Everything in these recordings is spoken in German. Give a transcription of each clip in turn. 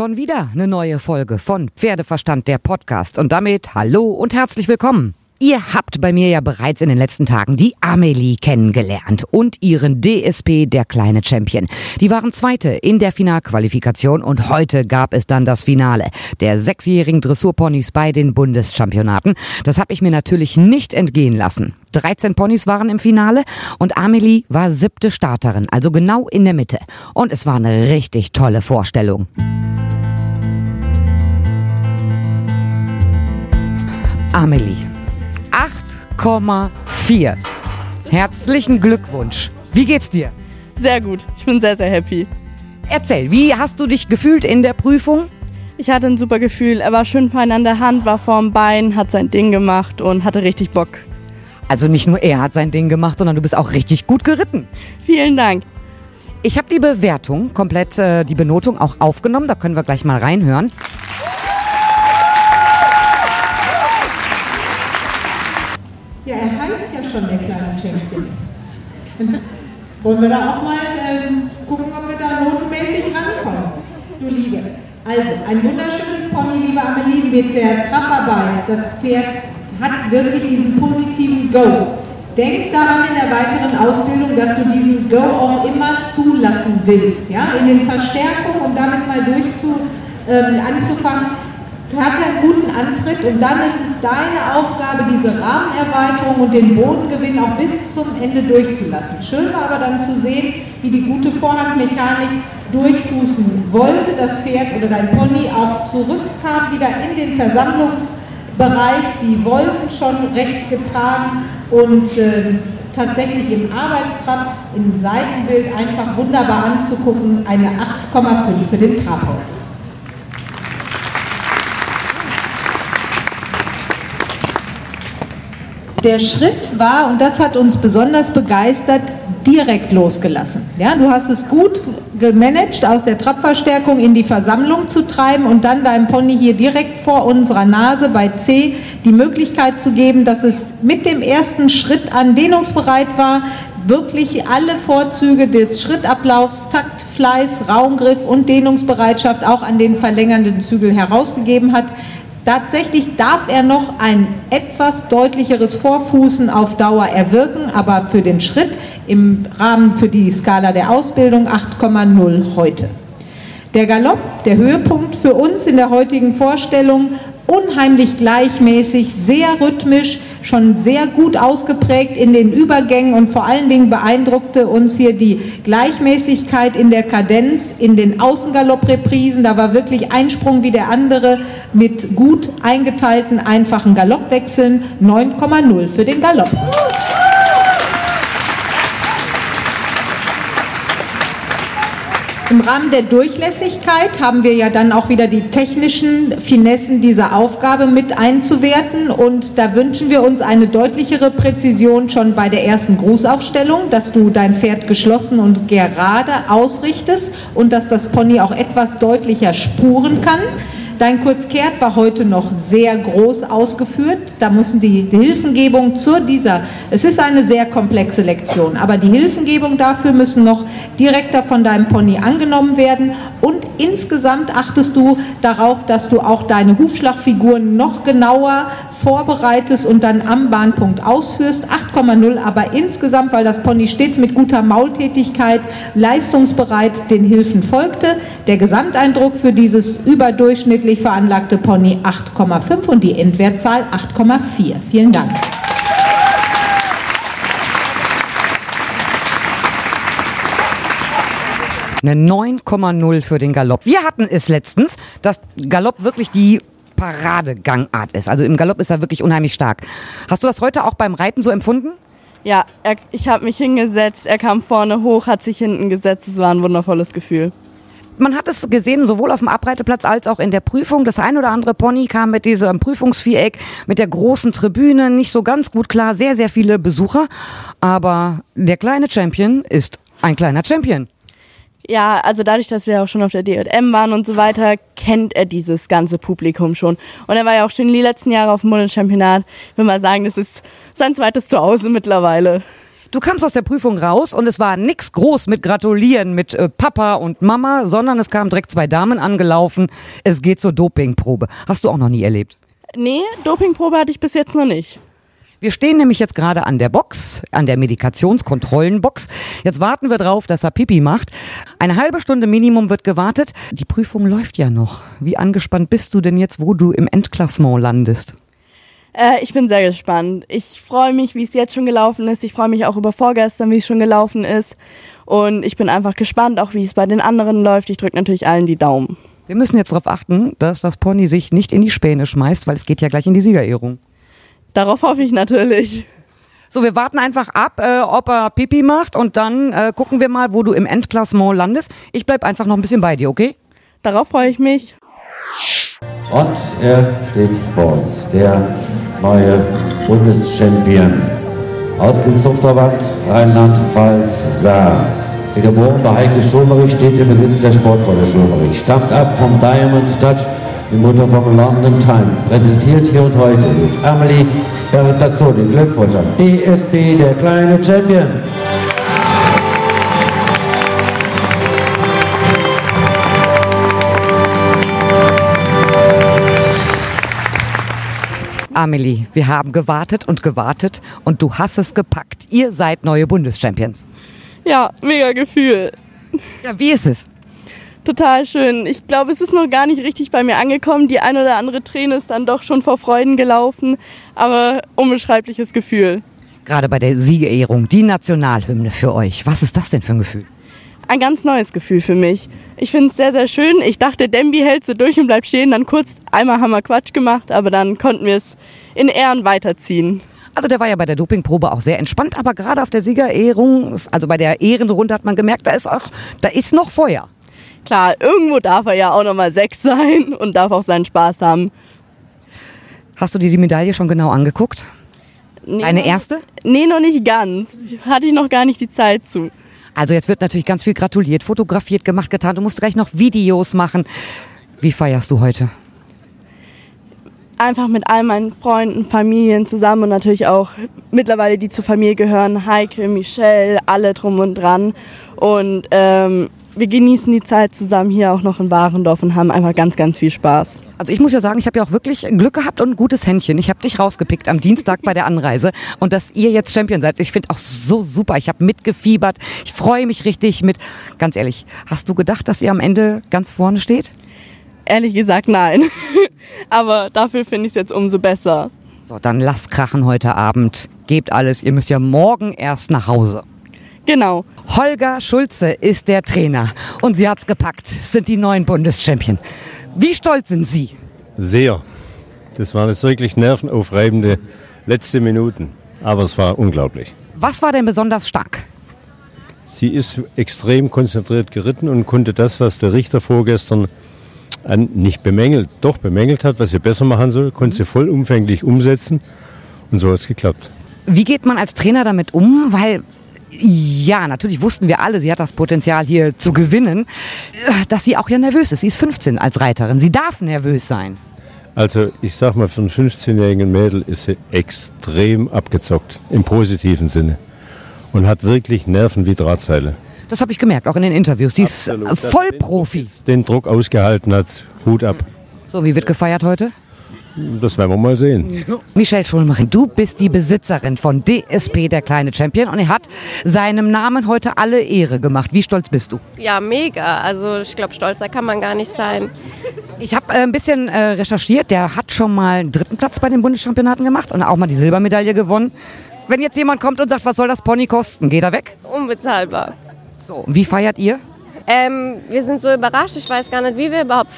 Schon wieder eine neue Folge von Pferdeverstand der Podcast und damit hallo und herzlich willkommen. Ihr habt bei mir ja bereits in den letzten Tagen die Amelie kennengelernt und ihren DSP, der kleine Champion. Die waren Zweite in der Finalqualifikation und heute gab es dann das Finale der sechsjährigen Dressurponys bei den Bundeschampionaten. Das habe ich mir natürlich nicht entgehen lassen. 13 Ponys waren im Finale und Amelie war siebte Starterin, also genau in der Mitte. Und es war eine richtig tolle Vorstellung. Amelie 8,4. Herzlichen Glückwunsch. Wie geht's dir? Sehr gut. Ich bin sehr, sehr happy. Erzähl, wie hast du dich gefühlt in der Prüfung? Ich hatte ein super Gefühl. Er war schön fein an der Hand, war vorm Bein, hat sein Ding gemacht und hatte richtig Bock. Also nicht nur er hat sein Ding gemacht, sondern du bist auch richtig gut geritten. Vielen Dank. Ich habe die Bewertung, komplett äh, die Benotung auch aufgenommen. Da können wir gleich mal reinhören. Ja, er heißt ja schon der kleine Champion. Wollen wir da auch mal ähm, gucken, ob wir da notenmäßig rankommen? Du Liebe. Also, ein wunderschönes Pony, liebe Amelie, mit der Trapparbeit. Das Pferd hat wirklich diesen positiven Go. Denk daran in der weiteren Ausbildung, dass du diesen Go auch immer zulassen willst. Ja? In den Verstärkungen, um damit mal durchzu, ähm, anzufangen, hat einen guten Antritt und dann ist es deine Aufgabe, diese Rahmenerweiterung und den Bodengewinn auch bis zum Ende durchzulassen. Schön war aber dann zu sehen, wie die gute Vorhandmechanik durchfußen wollte, das Pferd oder dein Pony auch zurückkam, wieder in den Versammlungsbereich, die Wolken schon recht getragen und äh, tatsächlich im Arbeitstrab, im Seitenbild einfach wunderbar anzugucken, eine 8,5 für den Trab heute. Der Schritt war, und das hat uns besonders begeistert, direkt losgelassen. Ja, du hast es gut gemanagt, aus der Trabverstärkung in die Versammlung zu treiben und dann deinem Pony hier direkt vor unserer Nase bei C die Möglichkeit zu geben, dass es mit dem ersten Schritt an dehnungsbereit war, wirklich alle Vorzüge des Schrittablaufs, Takt, Fleiß, Raumgriff und Dehnungsbereitschaft auch an den verlängernden Zügel herausgegeben hat. Tatsächlich darf er noch ein etwas deutlicheres Vorfußen auf Dauer erwirken, aber für den Schritt im Rahmen für die Skala der Ausbildung 8,0 heute. Der Galopp, der Höhepunkt für uns in der heutigen Vorstellung, unheimlich gleichmäßig, sehr rhythmisch, schon sehr gut ausgeprägt in den Übergängen und vor allen Dingen beeindruckte uns hier die Gleichmäßigkeit in der Kadenz, in den Außengaloppreprisen. Da war wirklich ein Sprung wie der andere mit gut eingeteilten, einfachen Galoppwechseln. 9,0 für den Galopp. Im Rahmen der Durchlässigkeit haben wir ja dann auch wieder die technischen Finessen dieser Aufgabe mit einzuwerten und da wünschen wir uns eine deutlichere Präzision schon bei der ersten Grußaufstellung, dass du dein Pferd geschlossen und gerade ausrichtest und dass das Pony auch etwas deutlicher spuren kann. Dein Kurzkehrt war heute noch sehr groß ausgeführt. Da müssen die Hilfengebung zu dieser, es ist eine sehr komplexe Lektion, aber die Hilfengebung dafür müssen noch direkter von deinem Pony angenommen werden. Und insgesamt achtest du darauf, dass du auch deine Hufschlagfiguren noch genauer vorbereitest und dann am Bahnpunkt ausführst. 8,0, aber insgesamt, weil das Pony stets mit guter Maultätigkeit leistungsbereit den Hilfen folgte, der Gesamteindruck für dieses überdurchschnittlich veranlagte Pony 8,5 und die Endwertzahl 8,4. Vielen Dank. Eine 9,0 für den Galopp. Wir hatten es letztens, dass Galopp wirklich die Paradegangart ist. Also im Galopp ist er wirklich unheimlich stark. Hast du das heute auch beim Reiten so empfunden? Ja, er, ich habe mich hingesetzt, er kam vorne hoch, hat sich hinten gesetzt. Es war ein wundervolles Gefühl. Man hat es gesehen, sowohl auf dem Abreiteplatz als auch in der Prüfung. Das ein oder andere Pony kam mit diesem Prüfungsviereck, mit der großen Tribüne, nicht so ganz gut klar. Sehr, sehr viele Besucher. Aber der kleine Champion ist ein kleiner Champion. Ja, also dadurch, dass wir auch schon auf der DJM waren und so weiter, kennt er dieses ganze Publikum schon. Und er war ja auch schon die letzten Jahre auf dem Bundeschampionat. Ich will mal sagen, das ist sein zweites Zuhause mittlerweile. Du kamst aus der Prüfung raus und es war nix groß mit Gratulieren mit äh, Papa und Mama, sondern es kamen direkt zwei Damen angelaufen. Es geht zur Dopingprobe. Hast du auch noch nie erlebt? Nee, Dopingprobe hatte ich bis jetzt noch nicht. Wir stehen nämlich jetzt gerade an der Box, an der Medikationskontrollenbox. Jetzt warten wir drauf, dass er Pipi macht. Eine halbe Stunde Minimum wird gewartet. Die Prüfung läuft ja noch. Wie angespannt bist du denn jetzt, wo du im Endklassement landest? Äh, ich bin sehr gespannt. Ich freue mich, wie es jetzt schon gelaufen ist. Ich freue mich auch über vorgestern, wie es schon gelaufen ist. Und ich bin einfach gespannt, auch wie es bei den anderen läuft. Ich drücke natürlich allen die Daumen. Wir müssen jetzt darauf achten, dass das Pony sich nicht in die Späne schmeißt, weil es geht ja gleich in die Siegerehrung. Darauf hoffe ich natürlich. So, wir warten einfach ab, äh, ob er Pipi macht und dann äh, gucken wir mal, wo du im Endklassement landest. Ich bleib einfach noch ein bisschen bei dir, okay? Darauf freue ich mich. Und er steht vor uns, der neue Bundeschampion aus dem Zuchtverband Rheinland-Pfalz Saar. Ist hier geboren bei Heike Schulmerich, steht im Besitz der Sportvolle Schulmerich. Stammt ab vom Diamond Touch die Mutter vom London Time, präsentiert hier und heute durch Amelie Bertazzoni. Glückwunsch an DSB, der kleine Champion. Amelie, wir haben gewartet und gewartet und du hast es gepackt. Ihr seid neue Bundeschampions. Ja, mega Gefühl. Ja, wie ist es? Total schön. Ich glaube, es ist noch gar nicht richtig bei mir angekommen. Die ein oder andere Träne ist dann doch schon vor Freuden gelaufen, aber unbeschreibliches Gefühl. Gerade bei der Siegerehrung, die Nationalhymne für euch. Was ist das denn für ein Gefühl? Ein ganz neues Gefühl für mich. Ich finde es sehr, sehr schön. Ich dachte, Dembi hält sie durch und bleibt stehen. Dann kurz einmal haben wir Quatsch gemacht, aber dann konnten wir es in Ehren weiterziehen. Also der war ja bei der Dopingprobe auch sehr entspannt, aber gerade auf der Siegerehrung, also bei der Ehrenrunde hat man gemerkt, da ist auch, da ist noch Feuer. Klar, irgendwo darf er ja auch nochmal sechs sein und darf auch seinen Spaß haben. Hast du dir die Medaille schon genau angeguckt? Nee, Eine erste? Nee, noch nicht ganz. Hatte ich noch gar nicht die Zeit zu. Also jetzt wird natürlich ganz viel gratuliert, fotografiert, gemacht, getan. Du musst gleich noch Videos machen. Wie feierst du heute? Einfach mit all meinen Freunden, Familien zusammen und natürlich auch mittlerweile die zur Familie gehören. Heike, Michelle, alle drum und dran. Und ähm, wir genießen die Zeit zusammen hier auch noch in Warendorf und haben einfach ganz, ganz viel Spaß. Also ich muss ja sagen, ich habe ja auch wirklich Glück gehabt und ein gutes Händchen. Ich habe dich rausgepickt am Dienstag bei der Anreise und dass ihr jetzt Champion seid, ich finde auch so super. Ich habe mitgefiebert. Ich freue mich richtig mit. Ganz ehrlich, hast du gedacht, dass ihr am Ende ganz vorne steht? Ehrlich gesagt, nein. Aber dafür finde ich es jetzt umso besser. So, dann lasst krachen heute Abend. Gebt alles. Ihr müsst ja morgen erst nach Hause. Genau. Holger Schulze ist der Trainer und sie hat's gepackt. Sind die neuen Bundeschampion. Wie stolz sind Sie? Sehr. Das waren jetzt wirklich nervenaufreibende letzte Minuten. Aber es war unglaublich. Was war denn besonders stark? Sie ist extrem konzentriert geritten und konnte das, was der Richter vorgestern an, nicht bemängelt, doch bemängelt hat, was sie besser machen soll, konnte sie vollumfänglich umsetzen. Und so hat es geklappt. Wie geht man als Trainer damit um? Weil ja, natürlich wussten wir alle, sie hat das Potenzial hier zu gewinnen, äh, dass sie auch ja nervös ist. Sie ist 15 als Reiterin. Sie darf nervös sein. Also ich sag mal, für einen 15-jährigen Mädel ist sie extrem abgezockt, im positiven Sinne. Und hat wirklich Nerven wie Drahtseile. Das habe ich gemerkt, auch in den Interviews. Sie ist Absolut. sie Vollprofi. Den Druck ausgehalten hat, Hut ab. So, wie wird gefeiert heute? Das werden wir mal sehen. Michelle Schulmering, du bist die Besitzerin von DSP, der kleine Champion, und er hat seinem Namen heute alle Ehre gemacht. Wie stolz bist du? Ja, mega. Also ich glaube, stolzer kann man gar nicht sein. Ich habe äh, ein bisschen äh, recherchiert. Der hat schon mal einen dritten Platz bei den Bundeschampionaten gemacht und auch mal die Silbermedaille gewonnen. Wenn jetzt jemand kommt und sagt, was soll das Pony kosten, geht er weg? Unbezahlbar. So, wie feiert ihr? Ähm, wir sind so überrascht. Ich weiß gar nicht, wie wir überhaupt.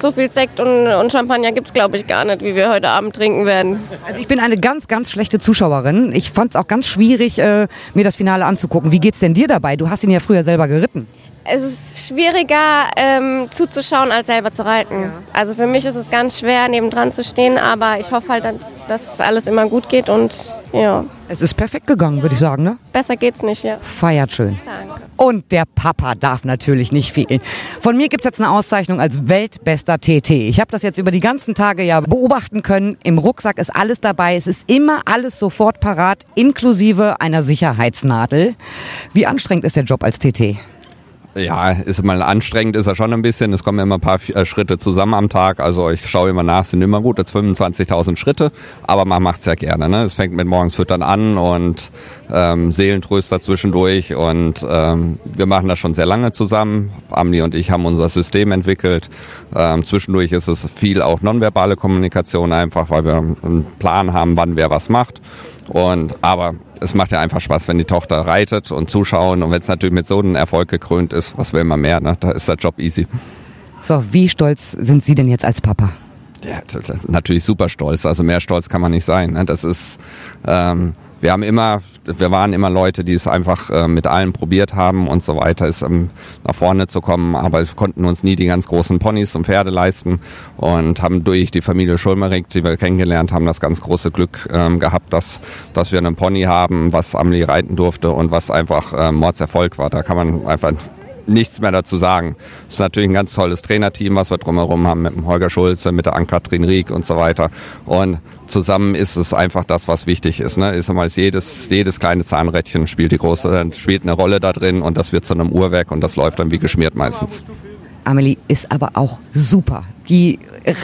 So viel Sekt und, und Champagner gibt es, glaube ich, gar nicht, wie wir heute Abend trinken werden. Also ich bin eine ganz, ganz schlechte Zuschauerin. Ich fand es auch ganz schwierig, äh, mir das Finale anzugucken. Wie geht's denn dir dabei? Du hast ihn ja früher selber geritten. Es ist schwieriger ähm, zuzuschauen, als selber zu reiten. Also für mich ist es ganz schwer, nebendran zu stehen, aber ich hoffe halt, dass alles immer gut geht und Ja, Es ist perfekt gegangen, würde ich sagen, ne? besser geht's nicht, ja. Feiert schön. Danke. Und der Papa darf natürlich nicht fehlen. Von mir gibt's jetzt eine Auszeichnung als weltbester TT. Ich habe das jetzt über die ganzen Tage ja beobachten können. Im Rucksack ist alles dabei. Es ist immer alles sofort parat, inklusive einer Sicherheitsnadel. Wie anstrengend ist der Job als TT? Ja, ist mal anstrengend, ist er schon ein bisschen. Es kommen immer ein paar äh, Schritte zusammen am Tag. Also ich schaue immer nach, sind immer gut, jetzt 25.000 Schritte, aber man macht's ja gerne. Ne? Es fängt mit morgens füttern an und ähm, Seelentröster zwischendurch und ähm, wir machen das schon sehr lange zusammen. Amni und ich haben unser System entwickelt. Ähm, zwischendurch ist es viel auch nonverbale Kommunikation einfach, weil wir einen Plan haben, wann wer was macht. Und aber es macht ja einfach Spaß, wenn die Tochter reitet und zuschauen und wenn es natürlich mit so einem Erfolg gekrönt ist, was will man mehr, ne? Da ist der Job easy. So, wie stolz sind Sie denn jetzt als Papa? Ja, natürlich super stolz. Also mehr stolz kann man nicht sein. Ne? Das ist, ähm, wir haben immer, wir waren immer Leute, die es einfach äh, mit allem probiert haben und so weiter, ist ähm, nach vorne zu kommen. Aber wir konnten uns nie die ganz großen Ponys und Pferde leisten und haben durch die Familie Schulmerich, die wir kennengelernt haben, das ganz große Glück ähm, gehabt, dass, dass wir einen Pony haben, was Amelie reiten durfte und was einfach ähm, Mordserfolg war. Da kann man einfach nichts mehr dazu sagen. Es ist natürlich ein ganz tolles Trainerteam, was wir drumherum haben mit dem Holger Schulze, mit der Ann-Kathrin Rieck und so weiter. Und zusammen ist es einfach das, was wichtig ist. Ne? Ist einmal jedes, jedes kleine Zahnrädchen spielt die große, spielt eine Rolle da drin und das wird zu einem Uhrwerk und das läuft dann wie geschmiert meistens. Amelie ist aber auch super. Die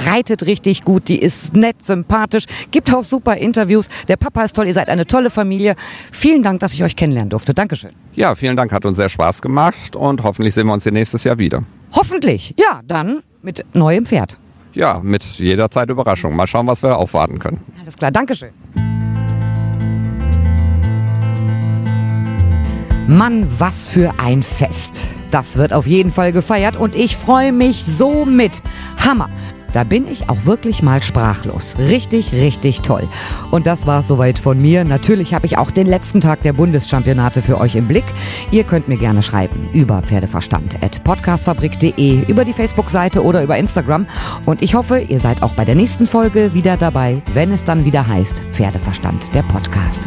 reitet richtig gut, die ist nett, sympathisch, gibt auch super Interviews. Der Papa ist toll, ihr seid eine tolle Familie. Vielen Dank, dass ich euch kennenlernen durfte. Dankeschön. Ja, vielen Dank, hat uns sehr Spaß gemacht und hoffentlich sehen wir uns hier nächstes Jahr wieder. Hoffentlich. Ja, dann mit neuem Pferd. Ja, mit jederzeit Überraschung. Mal schauen, was wir aufwarten können. Alles klar, Dankeschön. Mann, was für ein Fest. Das wird auf jeden Fall gefeiert und ich freue mich so mit. Hammer. Da bin ich auch wirklich mal sprachlos. Richtig, richtig toll. Und das war's soweit von mir. Natürlich habe ich auch den letzten Tag der Bundeschampionate für euch im Blick. Ihr könnt mir gerne schreiben über pferdeverstand.podcastfabrik.de, über die Facebook-Seite oder über Instagram. Und ich hoffe, ihr seid auch bei der nächsten Folge wieder dabei, wenn es dann wieder heißt Pferdeverstand, der Podcast.